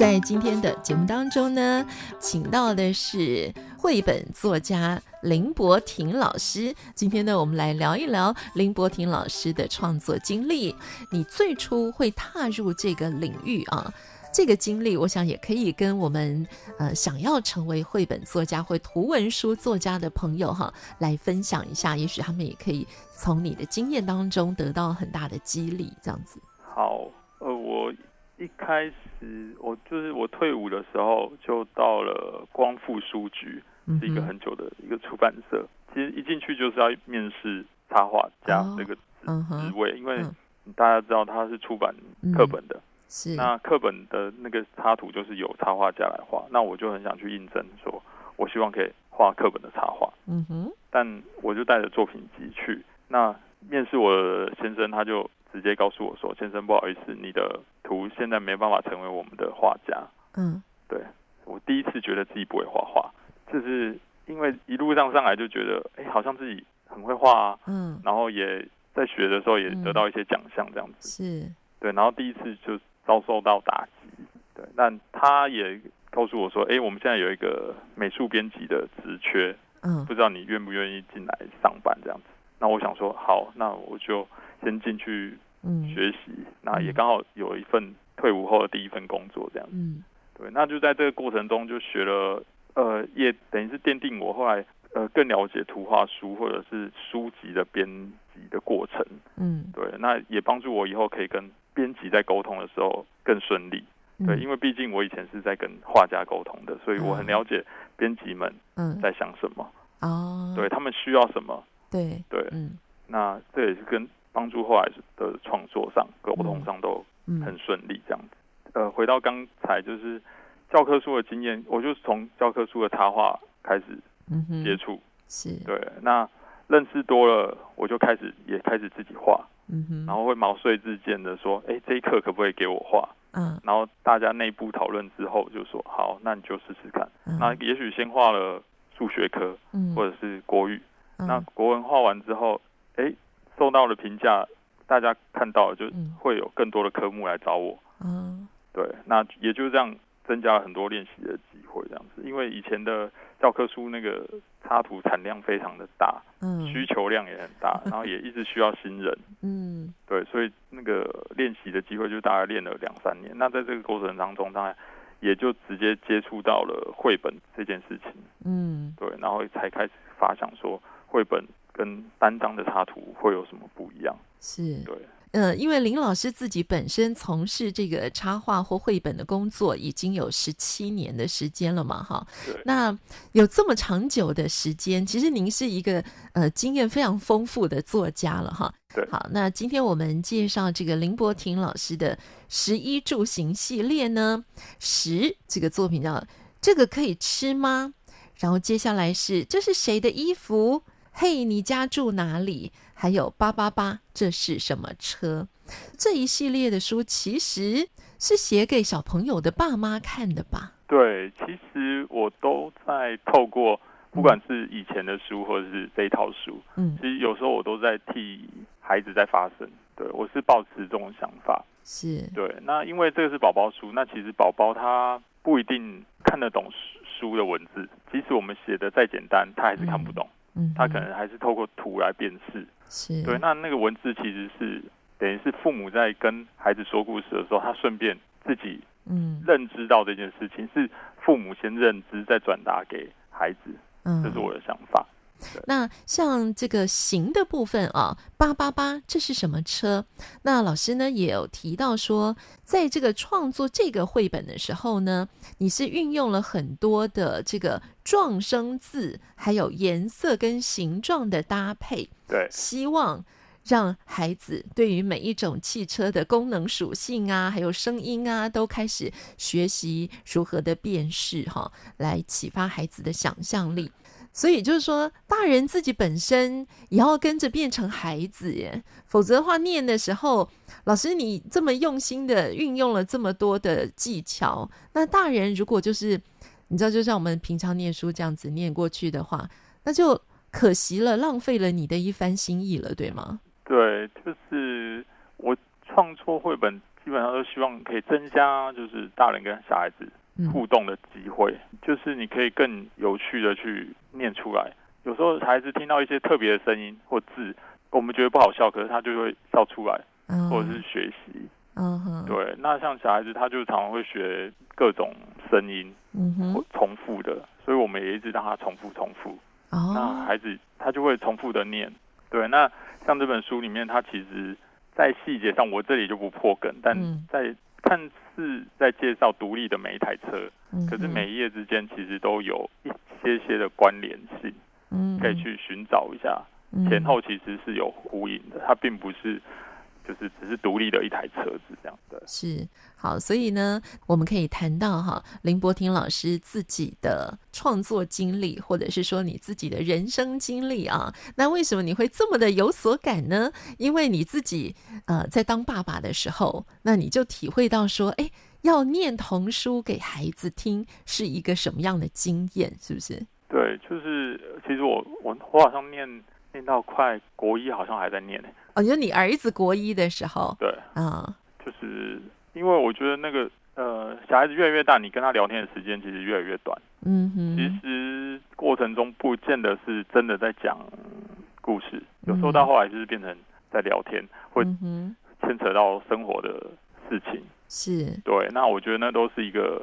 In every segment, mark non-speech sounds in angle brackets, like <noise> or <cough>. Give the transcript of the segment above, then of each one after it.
在今天的节目当中呢，请到的是绘本作家林伯廷老师。今天呢，我们来聊一聊林伯廷老师的创作经历。你最初会踏入这个领域啊？这个经历，我想也可以跟我们呃想要成为绘本作家或图文书作家的朋友哈来分享一下，也许他们也可以从你的经验当中得到很大的激励，这样子。好，呃，我一开始我就是我退伍的时候就到了光复书局，是一个很久的一个出版社。嗯、其实一进去就是要面试插画家这个职、位，因为大家知道他是出版课本的。嗯是那课本的那个插图就是由插画家来画，那我就很想去印证，说我希望可以画课本的插画。嗯哼，但我就带着作品集去，那面试我的先生他就直接告诉我说：“先生，不好意思，你的图现在没办法成为我们的画家。”嗯，对，我第一次觉得自己不会画画，就是因为一路上上来就觉得，哎，好像自己很会画啊。嗯，然后也在学的时候也得到一些奖项，这样子。是，对，然后第一次就。遭受到打击，对，但他也告诉我说：“哎，我们现在有一个美术编辑的职缺，嗯，不知道你愿不愿意进来上班这样子。”那我想说，好，那我就先进去学习。嗯，那也刚好有一份退伍后的第一份工作这样子，嗯，对，那就在这个过程中就学了，呃，也等于是奠定我后来呃更了解图画书或者是书籍的编辑的过程，嗯，对，那也帮助我以后可以跟。编辑在沟通的时候更顺利，对，因为毕竟我以前是在跟画家沟通的，所以我很了解编辑们在想什么，哦，对，他们需要什么，对对，嗯。那这也是跟帮助后来的创作上、沟通上都很顺利这样子。呃，回到刚才就是教科书的经验，我就从教科书的插画开始接触，是对，那认识多了，我就开始也开始自己画。嗯哼，然后会毛遂自荐的说，哎，这一课可不可以给我画？嗯，然后大家内部讨论之后就说，好，那你就试试看。嗯、那也许先画了数学科，嗯，或者是国语。嗯、那国文画完之后，哎，受到了评价，大家看到就会有更多的科目来找我。嗯，对，那也就是这样增加了很多练习的机会，这样子。因为以前的教科书那个插图产量非常的大。嗯，需求量也很大，<laughs> 然后也一直需要新人。嗯，对，所以那个练习的机会就大概练了两三年。那在这个过程当中，当然也就直接接触到了绘本这件事情。嗯，对，然后才开始发想说，绘本跟单张的插图会有什么不一样？是，对。呃，因为林老师自己本身从事这个插画或绘本的工作已经有十七年的时间了嘛，哈。对。那有这么长久的时间，其实您是一个呃经验非常丰富的作家了，哈。对。好，那今天我们介绍这个林伯廷老师的十一住行系列呢，十这个作品叫“这个可以吃吗？”然后接下来是“这是谁的衣服？”嘿，你家住哪里？还有八八八，这是什么车？这一系列的书其实是写给小朋友的爸妈看的吧？对，其实我都在透过，不管是以前的书，或者是这一套书，嗯，其实有时候我都在替孩子在发声。对，我是抱持这种想法。是，对。那因为这个是宝宝书，那其实宝宝他不一定看得懂书的文字，即使我们写的再简单，他还是看不懂。嗯，他可能还是透过图来辨识。是对，那那个文字其实是等于是父母在跟孩子说故事的时候，他顺便自己嗯认知到这件事情，是父母先认知再转达给孩子，嗯，这是我的想法。那像这个形的部分啊，八八八，这是什么车？那老师呢也有提到说，在这个创作这个绘本的时候呢，你是运用了很多的这个撞声字，还有颜色跟形状的搭配，对，希望让孩子对于每一种汽车的功能属性啊，还有声音啊，都开始学习如何的辨识哈，来启发孩子的想象力。所以就是说，大人自己本身也要跟着变成孩子耶，否则的话，念的时候，老师你这么用心的运用了这么多的技巧，那大人如果就是你知道，就像我们平常念书这样子念过去的话，那就可惜了，浪费了你的一番心意了，对吗？对，就是我创作绘本，基本上都希望可以增加，就是大人跟小孩子。互动的机会，就是你可以更有趣的去念出来。有时候孩子听到一些特别的声音或字，我们觉得不好笑，可是他就会笑出来，或者是学习。嗯哼，对。那像小孩子，他就常常会学各种声音，嗯哼，重复的，所以我们也一直让他重复重复。哦，那孩子他就会重复的念。对，那像这本书里面，他其实在细节上，我这里就不破梗，但在。看似在介绍独立的每一台车，可是每一页之间其实都有一些些的关联性，嗯，可以去寻找一下，前后其实是有呼应的，它并不是。就是只是独立的一台车子这样的，是好，所以呢，我们可以谈到哈林伯廷老师自己的创作经历，或者是说你自己的人生经历啊。那为什么你会这么的有所感呢？因为你自己呃在当爸爸的时候，那你就体会到说，哎，要念童书给孩子听是一个什么样的经验，是不是？对，就是其实我我我好像念念到快国一，好像还在念呢。哦，就你儿子国一的时候，对，啊、嗯，就是因为我觉得那个呃，小孩子越来越大，你跟他聊天的时间其实越来越短。嗯哼，其实过程中不见得是真的在讲故事，有时候到后来就是变成在聊天，会牵扯到生活的事情。是，对，那我觉得那都是一个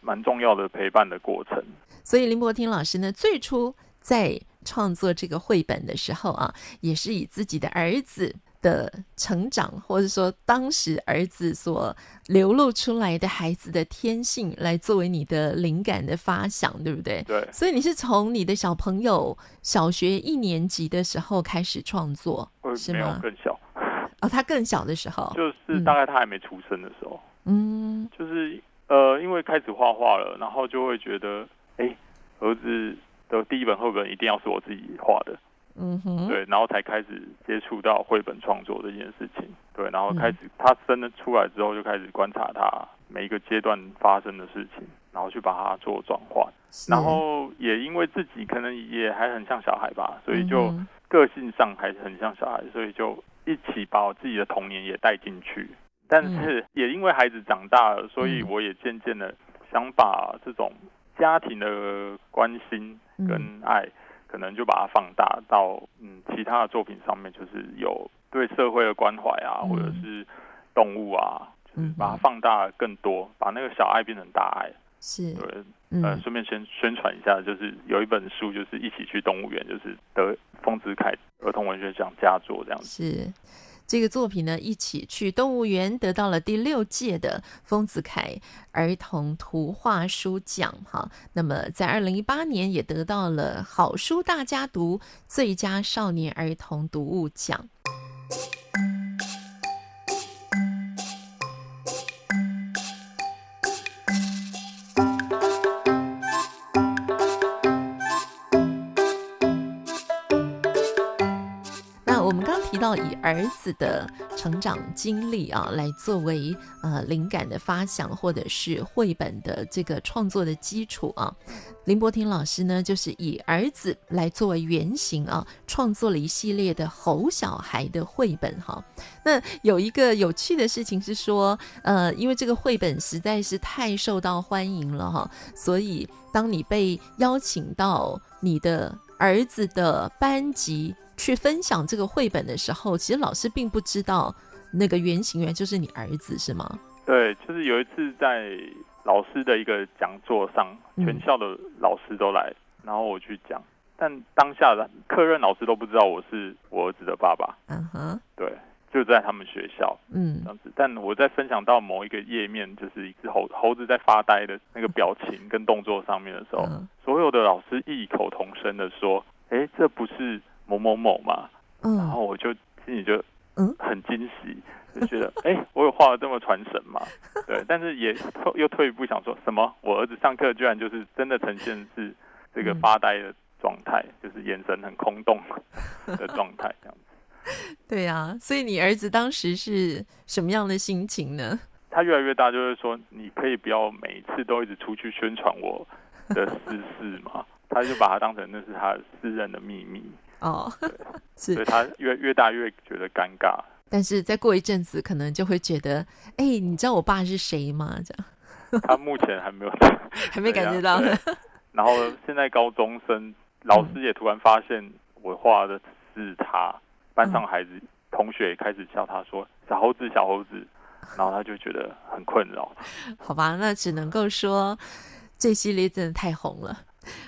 蛮重要的陪伴的过程。所以林伯听老师呢，最初在创作这个绘本的时候啊，也是以自己的儿子的成长，或者说当时儿子所流露出来的孩子的天性，来作为你的灵感的发想，对不对？对。所以你是从你的小朋友小学一年级的时候开始创作，是吗？没有更小。哦，他更小的时候，就是大概他还没出生的时候。嗯，就是呃，因为开始画画了，然后就会觉得，哎，儿子。的第一本绘本一定要是我自己画的，嗯哼，对，然后才开始接触到绘本创作这件事情，对，然后开始他生了出来之后，就开始观察他每一个阶段发生的事情，然后去把它做转换，然后也因为自己可能也还很像小孩吧，所以就个性上还是很像小孩，所以就一起把我自己的童年也带进去，但是也因为孩子长大了，所以我也渐渐的想把这种家庭的关心。跟爱，可能就把它放大到嗯其他的作品上面，就是有对社会的关怀啊，或者是动物啊，就是把它放大更多，把那个小爱变成大爱。是，对，呃，顺便宣宣传一下，就是有一本书，就是一起去动物园，就是得丰子恺儿童文学奖佳作这样子。是。这个作品呢，一起去动物园得到了第六届的丰子恺儿童图画书奖，哈。那么在二零一八年也得到了好书大家读最佳少年儿童读物奖。到以儿子的成长经历啊，来作为呃灵感的发想，或者是绘本的这个创作的基础啊。林柏廷老师呢，就是以儿子来作为原型啊，创作了一系列的吼小孩的绘本哈。那有一个有趣的事情是说，呃，因为这个绘本实在是太受到欢迎了哈，所以当你被邀请到你的儿子的班级。去分享这个绘本的时候，其实老师并不知道那个原型人就是你儿子，是吗？对，就是有一次在老师的一个讲座上，全校的老师都来，然后我去讲，但当下的课任老师都不知道我是我儿子的爸爸。嗯哼，对，就在他们学校，嗯，这样子。但我在分享到某一个页面，就是一只猴猴子在发呆的那个表情跟动作上面的时候，所有的老师异口同声的说：“哎，这不是。”某某某嘛，嗯，然后我就心里就嗯很惊喜，就觉得哎、<laughs> 欸，我有画的这么传神嘛？<laughs> 对，但是也又退一步想说什么，我儿子上课居然就是真的呈现是这个发呆的状态，嗯、就是眼神很空洞的 <laughs> 状态这样子。对啊，所以你儿子当时是什么样的心情呢？他越来越大，就是说你可以不要每一次都一直出去宣传我的私事嘛。他就把它当成那是他私人的秘密哦，是，所以他越越大越觉得尴尬。但是再过一阵子，可能就会觉得，哎、欸，你知道我爸是谁吗？这样。他目前还没有，<laughs> 还没感觉到。<laughs> 然后现在高中生，老师也突然发现我画的是他，班上孩子、嗯、同学也开始叫他说“小猴子，小猴子”，然后他就觉得很困扰。<laughs> 好吧，那只能够说这系列真的太红了。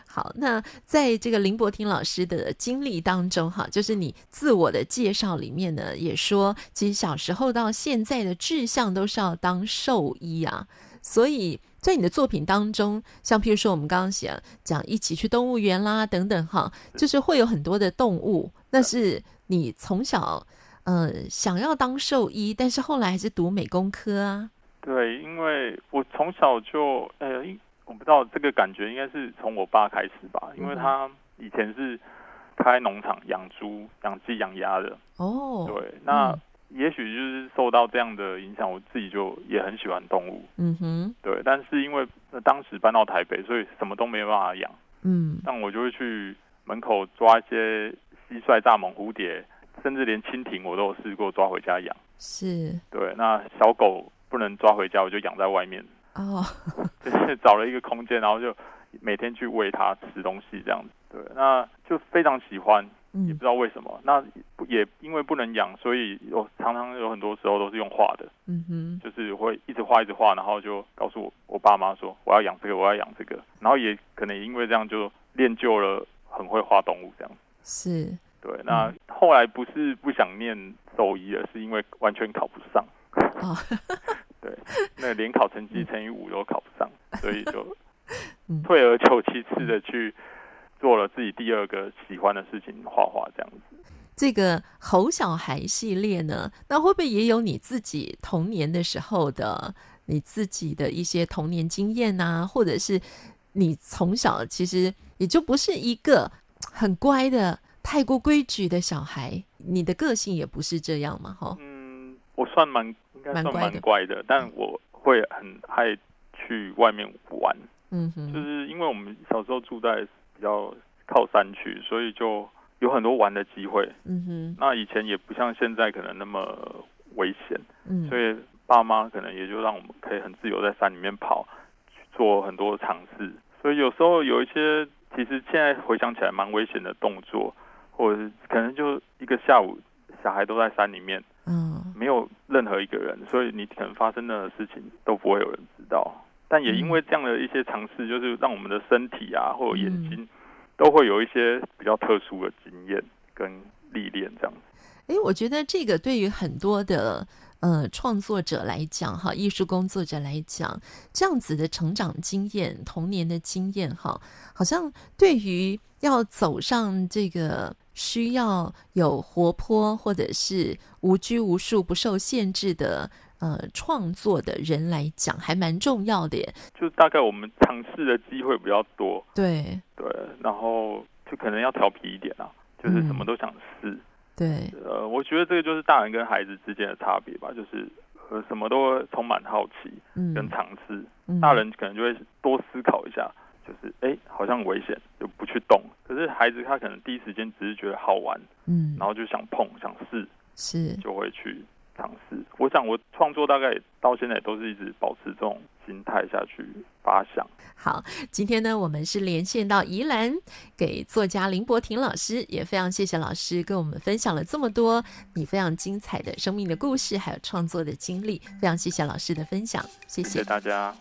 好，那在这个林柏廷老师的经历当中，哈，就是你自我的介绍里面呢，也说，其实小时候到现在的志向都是要当兽医啊。所以在你的作品当中，像譬如说我们刚刚写讲一起去动物园啦等等，哈，就是会有很多的动物。那是你从小呃想要当兽医，但是后来还是读美工科啊。对，因为我从小就呃。我不知道这个感觉应该是从我爸开始吧，因为他以前是开农场养猪、养鸡、养鸭的。哦，对，那也许就是受到这样的影响，我自己就也很喜欢动物。嗯哼，对，但是因为当时搬到台北，所以什么都没办法养。嗯，但我就会去门口抓一些蟋蟀、蚱蜢、蝴蝶，甚至连蜻蜓我都有试过抓回家养。是，对，那小狗不能抓回家，我就养在外面。哦，<laughs> 就是找了一个空间，然后就每天去喂它吃东西，这样子。对，那就非常喜欢，也不知道为什么。嗯、那也因为不能养，所以有常常有很多时候都是用画的。嗯哼，就是会一直画一直画，然后就告诉我我爸妈说我要养这个，我要养这个。然后也可能因为这样就练就了很会画动物这样。是，对。那后来不是不想念兽医了，是因为完全考不上。哦对，那联考成绩乘以五都考不上，所以就 <laughs> 退而求其次的去做了自己第二个喜欢的事情，画画这样子。这个猴小孩系列呢，那会不会也有你自己童年的时候的你自己的一些童年经验啊？或者是你从小其实也就不是一个很乖的、太过规矩的小孩，你的个性也不是这样嘛？哈，嗯，我算蛮。应该算蛮乖的，但我会很爱去外面玩。嗯哼，就是因为我们小时候住在比较靠山区，所以就有很多玩的机会。嗯哼，那以前也不像现在可能那么危险。嗯，所以爸妈可能也就让我们可以很自由在山里面跑，去做很多尝试。所以有时候有一些其实现在回想起来蛮危险的动作，或者是可能就一个下午，小孩都在山里面。嗯，没有任何一个人，所以你可能发生的事情都不会有人知道。但也因为这样的一些尝试，就是让我们的身体啊，或者眼睛，都会有一些比较特殊的经验跟历练，这样。哎，我觉得这个对于很多的呃创作者来讲，哈，艺术工作者来讲，这样子的成长经验、童年的经验，哈，好像对于要走上这个。需要有活泼或者是无拘无束、不受限制的呃创作的人来讲，还蛮重要的耶。就大概我们尝试的机会比较多，对对，然后就可能要调皮一点啊，就是什么都想试。嗯、对，呃，我觉得这个就是大人跟孩子之间的差别吧，就是呃什么都充满好奇跟尝试，嗯、大人可能就会多思考一下。就是哎，好像危险，就不去动。可是孩子他可能第一时间只是觉得好玩，嗯，然后就想碰、想试，是就会去尝试。我想我创作大概到现在都是一直保持这种心态下去发想。好，今天呢，我们是连线到宜兰，给作家林伯廷老师，也非常谢谢老师跟我们分享了这么多你非常精彩的生命的故事，还有创作的经历。非常谢谢老师的分享，谢谢大家。